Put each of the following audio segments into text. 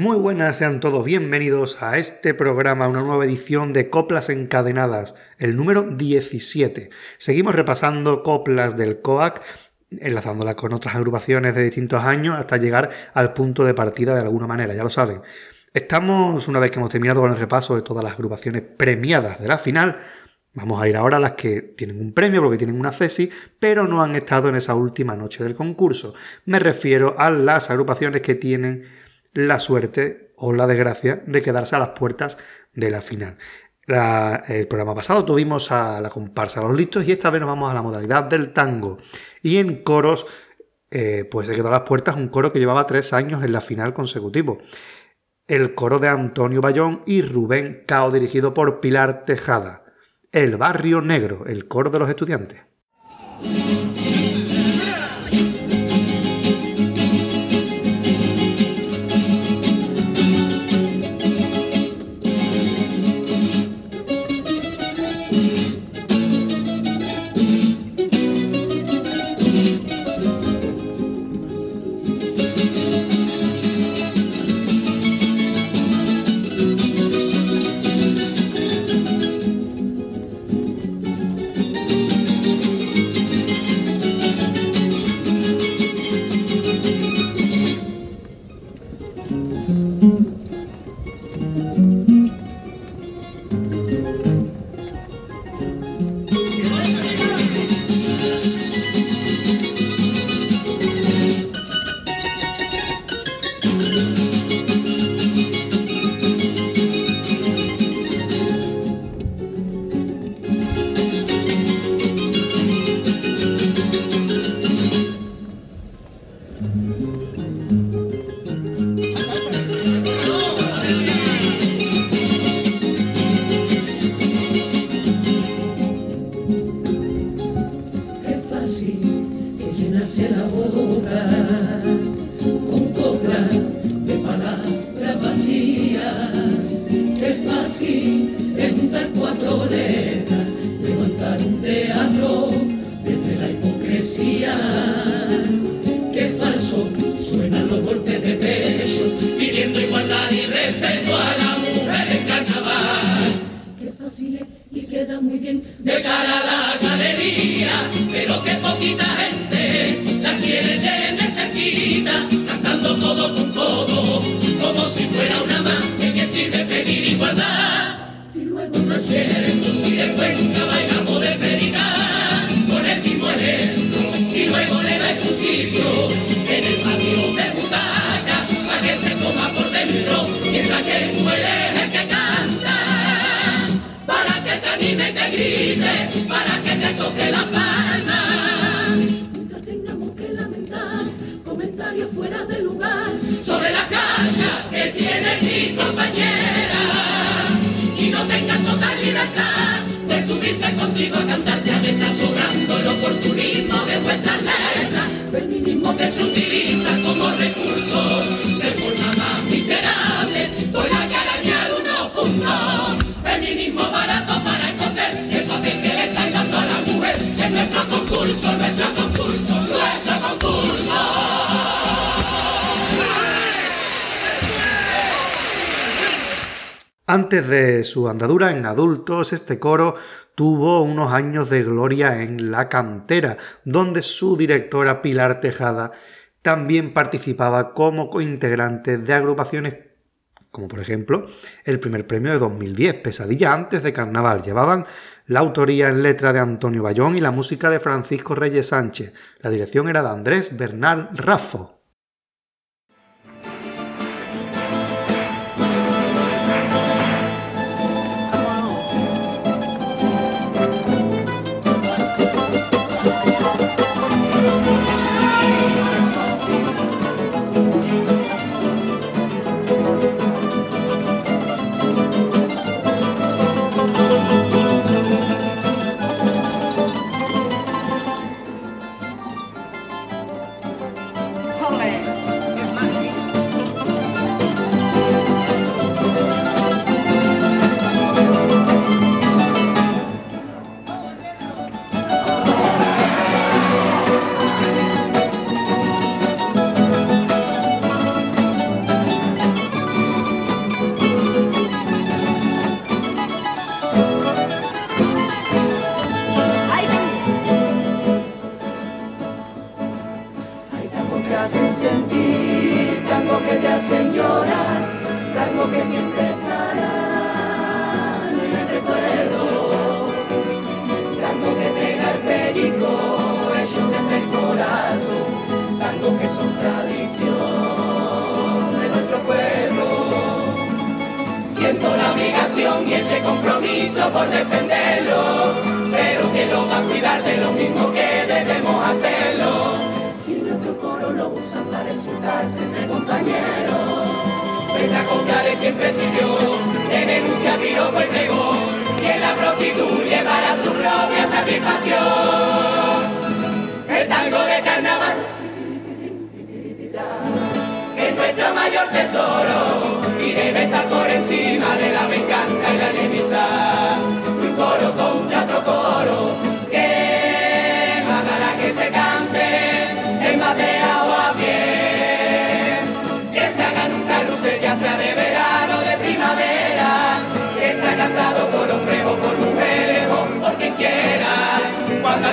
Muy buenas, sean todos bienvenidos a este programa, una nueva edición de Coplas Encadenadas, el número 17. Seguimos repasando coplas del COAC, enlazándolas con otras agrupaciones de distintos años hasta llegar al punto de partida de alguna manera, ya lo saben. Estamos, una vez que hemos terminado con el repaso de todas las agrupaciones premiadas de la final, Vamos a ir ahora a las que tienen un premio porque tienen una CESI, pero no han estado en esa última noche del concurso. Me refiero a las agrupaciones que tienen la suerte o la desgracia de quedarse a las puertas de la final. el programa pasado tuvimos a la comparsa Los Listos y esta vez nos vamos a la modalidad del tango. Y en coros, eh, pues se quedó a las puertas un coro que llevaba tres años en la final consecutivo. El coro de Antonio Bayón y Rubén Cao, dirigido por Pilar Tejada. El Barrio Negro, el coro de los estudiantes. qué falso suenan los golpes de pecho, pidiendo igualdad y respeto a la mujer en carnaval. Qué fácil es y queda muy bien de cara a la galería, pero qué poquita gente que la paga. Nunca tengamos que lamentar comentarios fuera de lugar sobre la casa que tiene mi compañero. Antes de su andadura en adultos, este coro tuvo unos años de gloria en la cantera, donde su directora Pilar Tejada también participaba como cointegrante de agrupaciones como por ejemplo el primer premio de 2010, Pesadilla antes de Carnaval. Llevaban la autoría en letra de Antonio Bayón y la música de Francisco Reyes Sánchez. La dirección era de Andrés Bernal Raffo.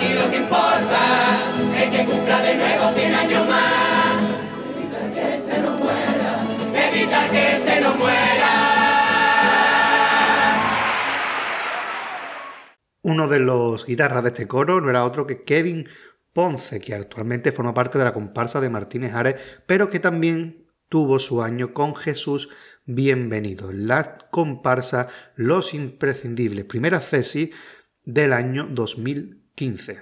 aquí lo que importa es que cumpla de nuevo 100 años más. Evitar que se nos muera, evitar que se nos muera. Uno de los guitarras de este coro no era otro que Kevin Ponce, que actualmente forma parte de la comparsa de Martínez Ares, pero que también tuvo su año con Jesús Bienvenido, la comparsa Los Imprescindibles, primera tesis del año 2000. 15.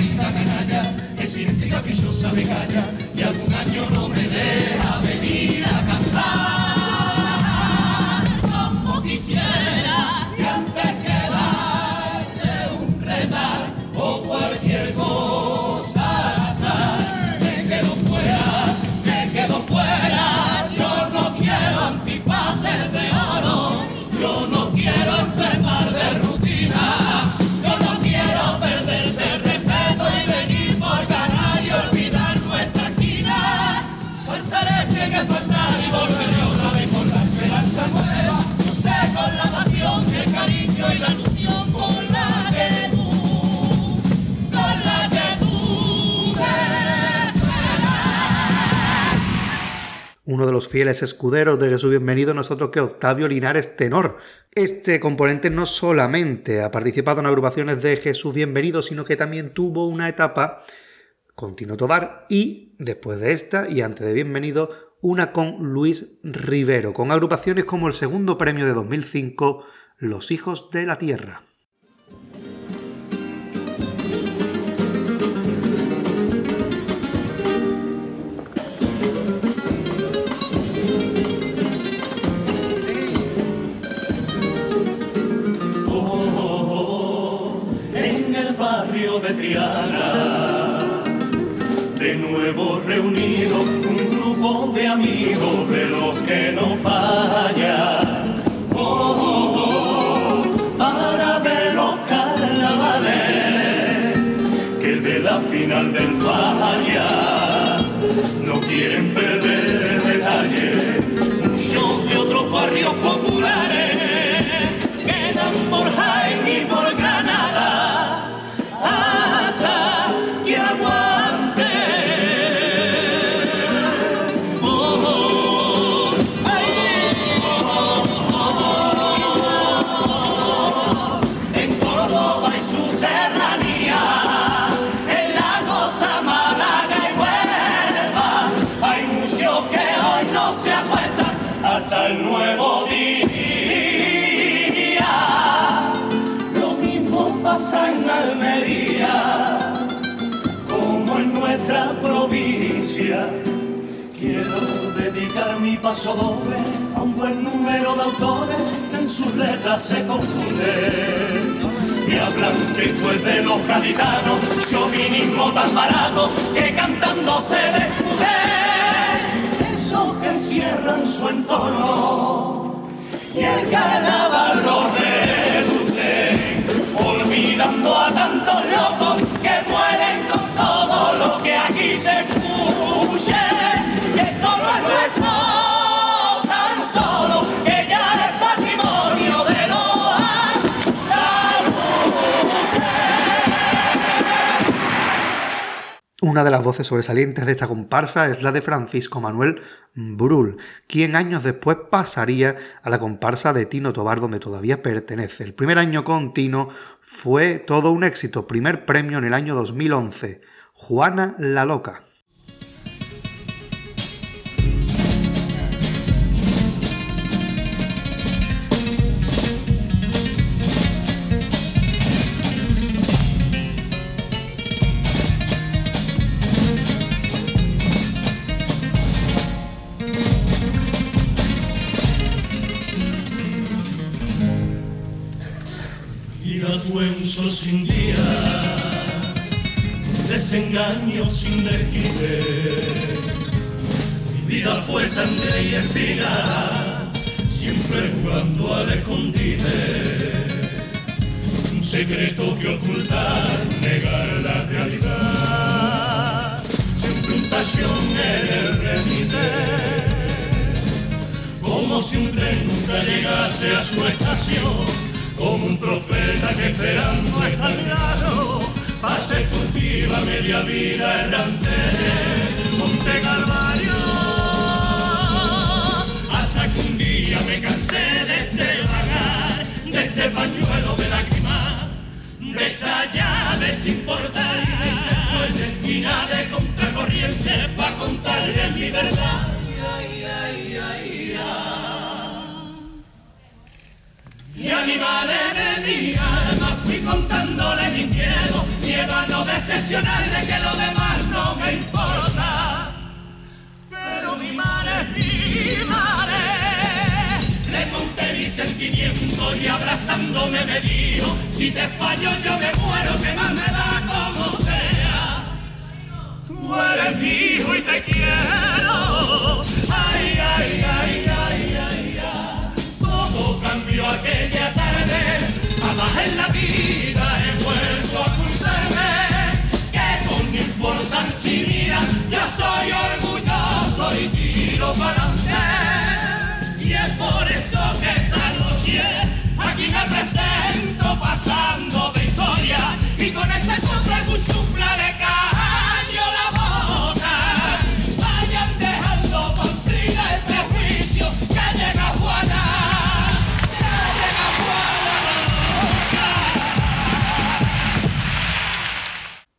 Vida canalla es gente caprichosa me calla y algún año no me deja Uno de los fieles escuderos de Jesús Bienvenido no es otro que Octavio Linares Tenor. Este componente no solamente ha participado en agrupaciones de Jesús Bienvenido, sino que también tuvo una etapa con Tino Tobar y, después de esta y antes de Bienvenido, una con Luis Rivero, con agrupaciones como el segundo premio de 2005, Los Hijos de la Tierra. De nuevo reunido un grupo de amigos de los que no fallan. Oh, oh, oh, para ver los carnavales que de la final del falla no quieren perder detalle. Muchos de otros barrios populares Quiero dedicar mi paso doble a un buen número de autores que en sus letras se confunden. Y hablan esto es de los gaditanos, chauvinismo tan barato que cantando se mujer. Esos que cierran su entorno y el carnaval lo reducen, olvidando a tantos locos que mueren con todo lo que aquí se Una de las voces sobresalientes de esta comparsa es la de Francisco Manuel Brull, quien años después pasaría a la comparsa de Tino Tobar, donde todavía pertenece. El primer año con Tino fue todo un éxito, primer premio en el año 2011, Juana la Loca. Pasión en el como si un tren nunca llegase a su estación, como un profeta que esperando está al pase furtiva media vida errante, monte Calvario, hasta que un día me cansé de este vagar, de este pañuelo de lágrimas, de esta llave sin portal, y se fue destina de contracorriente para contarle mi verdad. Y a mi madre de mi alma fui contándole mi miedo, miedo a no decepcionarle que lo demás no me importa. Pero mi madre es mi madre. Le conté mi sentimiento y abrazándome me dijo, si te fallo yo me muero, que más me da. Tú mi hijo y te quiero. Ay, ay, ay, ay, ay, ay. Todo cambió aquella tarde. Jamás en la vida he vuelto a ocultarme. Que con mi importancia mira, yo estoy orgulloso y tiro para adelante. Y es por eso que esta noche aquí me presento pasando de historia. Y con este contra cuchufla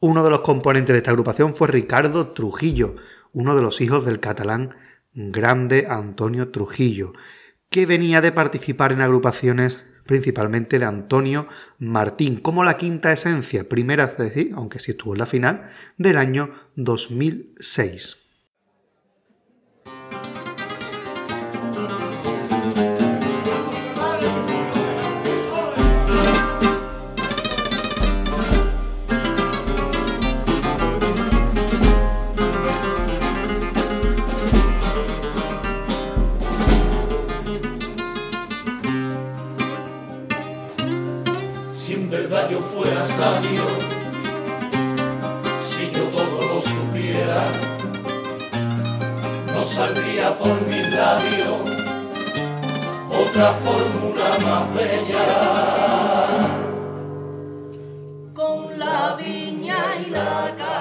Uno de los componentes de esta agrupación fue Ricardo Trujillo, uno de los hijos del catalán grande Antonio Trujillo, que venía de participar en agrupaciones principalmente de Antonio Martín, como la quinta esencia, primera, es decir, aunque sí estuvo en la final, del año 2006. Por mis labios otra fórmula más bella. con la viña y la cabeza,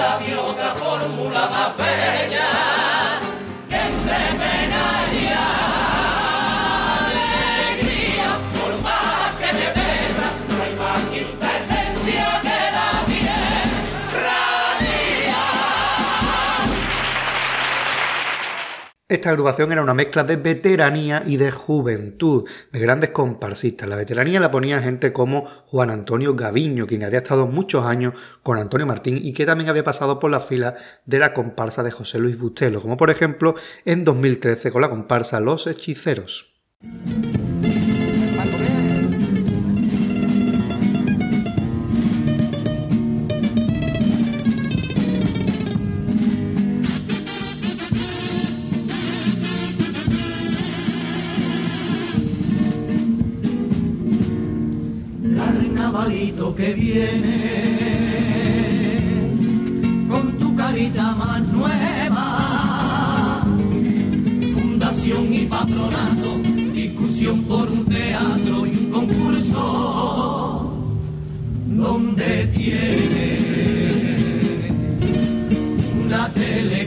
labios otra fórmula más bella Esta agrupación era una mezcla de veteranía y de juventud, de grandes comparsistas. La veteranía la ponía gente como Juan Antonio Gaviño, quien había estado muchos años con Antonio Martín y que también había pasado por la fila de la comparsa de José Luis Bustelo, como por ejemplo en 2013 con la comparsa Los Hechiceros. Que viene con tu carita más nueva. Fundación y patronato, discusión por un teatro y un concurso donde tiene una tele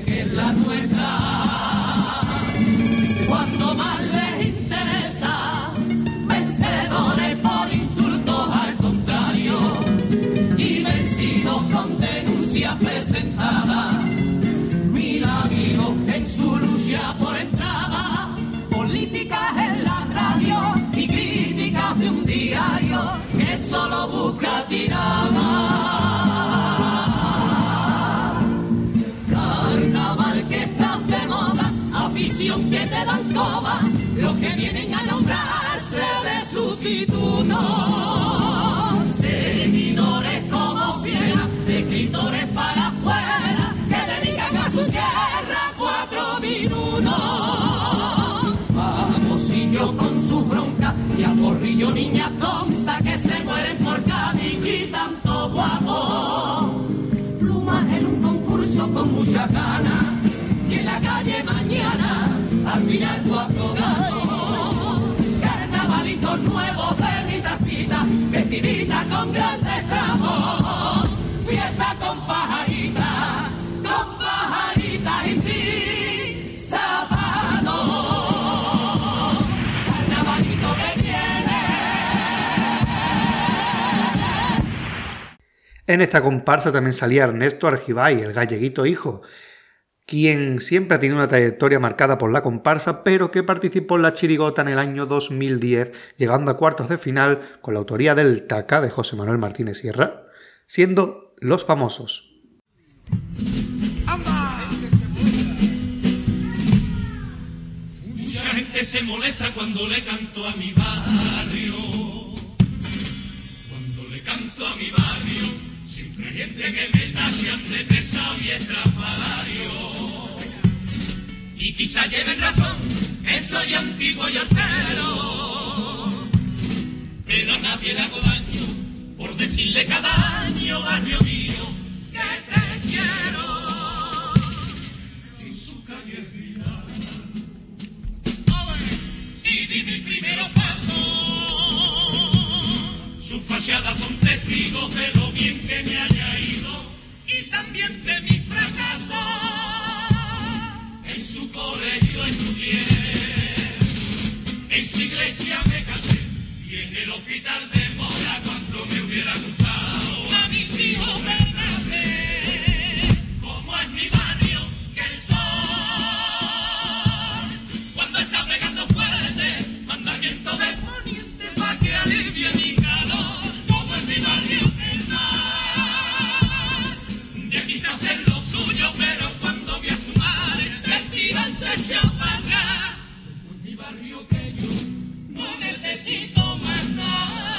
En esta comparsa también salía Ernesto Argibay, el galleguito hijo, quien siempre ha tenido una trayectoria marcada por la comparsa, pero que participó en la chirigota en el año 2010, llegando a cuartos de final con la autoría del Taca de José Manuel Martínez Sierra, siendo Los Famosos. Mucha gente se molesta cuando le canto a mi barrio. Cuando le canto a mi barrio, gente que me tachan de pesado y estrafalario. Y quizá lleven razón, estoy antiguo y hortero. Pero a nadie le hago daño por decirle cada año, barrio mío, que te quiero. En su calle final y di mi primer son testigos de lo bien que me haya ido y también de mi fracaso. En su colegio estudié, en su iglesia me casé y en el hospital de Mora cuando me hubiera gustado necesito más nada.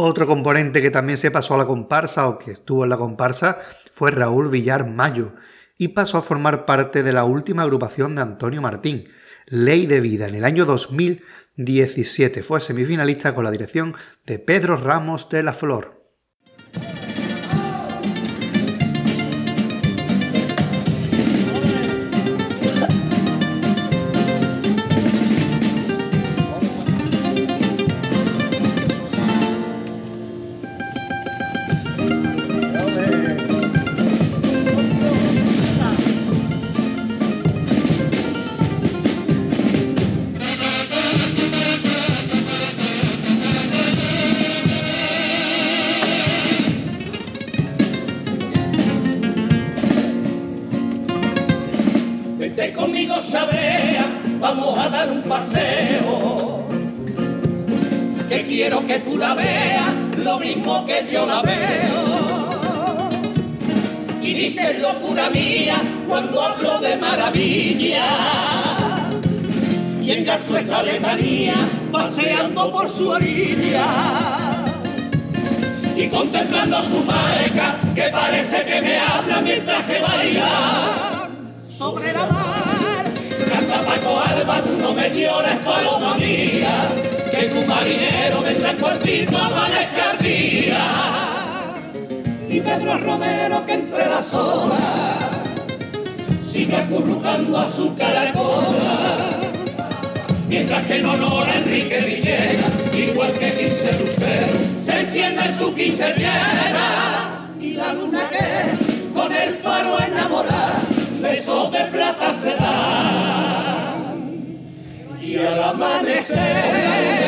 Otro componente que también se pasó a la comparsa o que estuvo en la comparsa fue Raúl Villar Mayo. y pasó a formar parte de la última agrupación de Antonio Martín, Ley de Vida, en el año 2017. Fue semifinalista con la dirección de Pedro Ramos de la Flor. Que tú la veas, lo mismo que yo la veo. Y dices locura mía cuando hablo de maravilla. Y engarzo esta letanía paseando por su orilla. Y contemplando su marca, que parece que me habla mientras que baila sobre la mar. Canta Paco Alba, no me llores, paloma mía, que tu marinero a amanezca el día. Y Pedro Romero que entre las olas sigue acurrucando a su caracola. Mientras que en honor a Enrique Villegas, igual que quince lucero, se enciende su quinceañera. Y la luna que con el faro enamorada besos de plata se da. Y al amanecer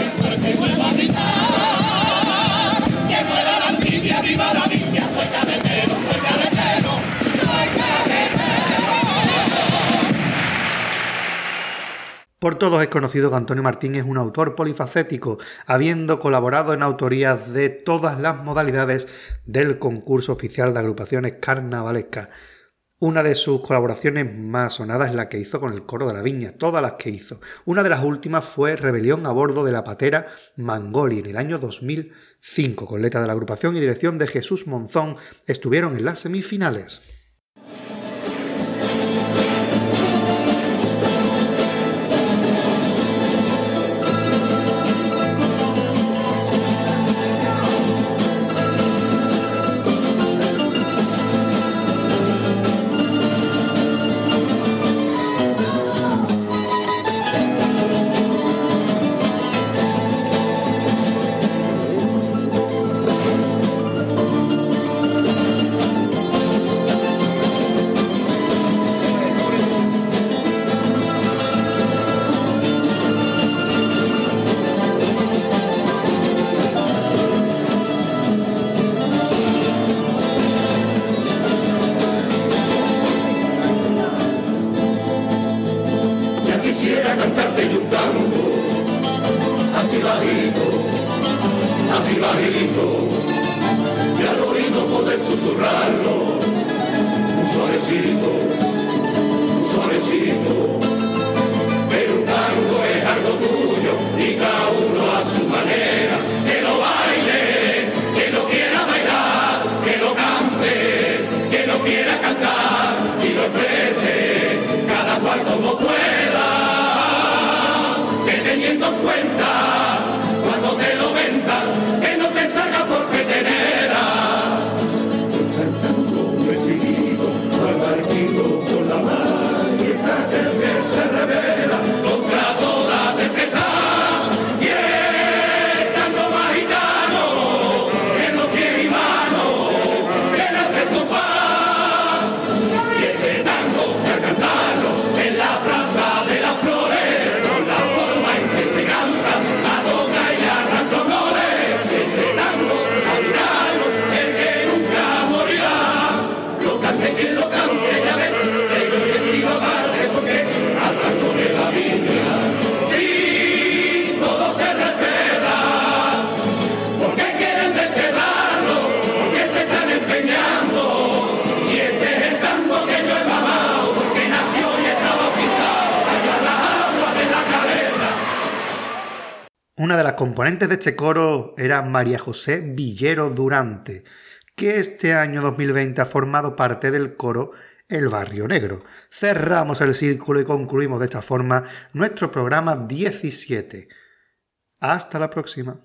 todos es conocido que Antonio Martín es un autor polifacético, habiendo colaborado en autorías de todas las modalidades del concurso oficial de agrupaciones carnavalescas. Una de sus colaboraciones más sonadas es la que hizo con el coro de la viña, todas las que hizo. Una de las últimas fue Rebelión a bordo de la patera Mangoli en el año 2005. Con letra de la agrupación y dirección de Jesús Monzón estuvieron en las semifinales. Componentes de este coro era María José Villero Durante, que este año 2020 ha formado parte del coro El Barrio Negro. Cerramos el círculo y concluimos de esta forma nuestro programa 17. Hasta la próxima.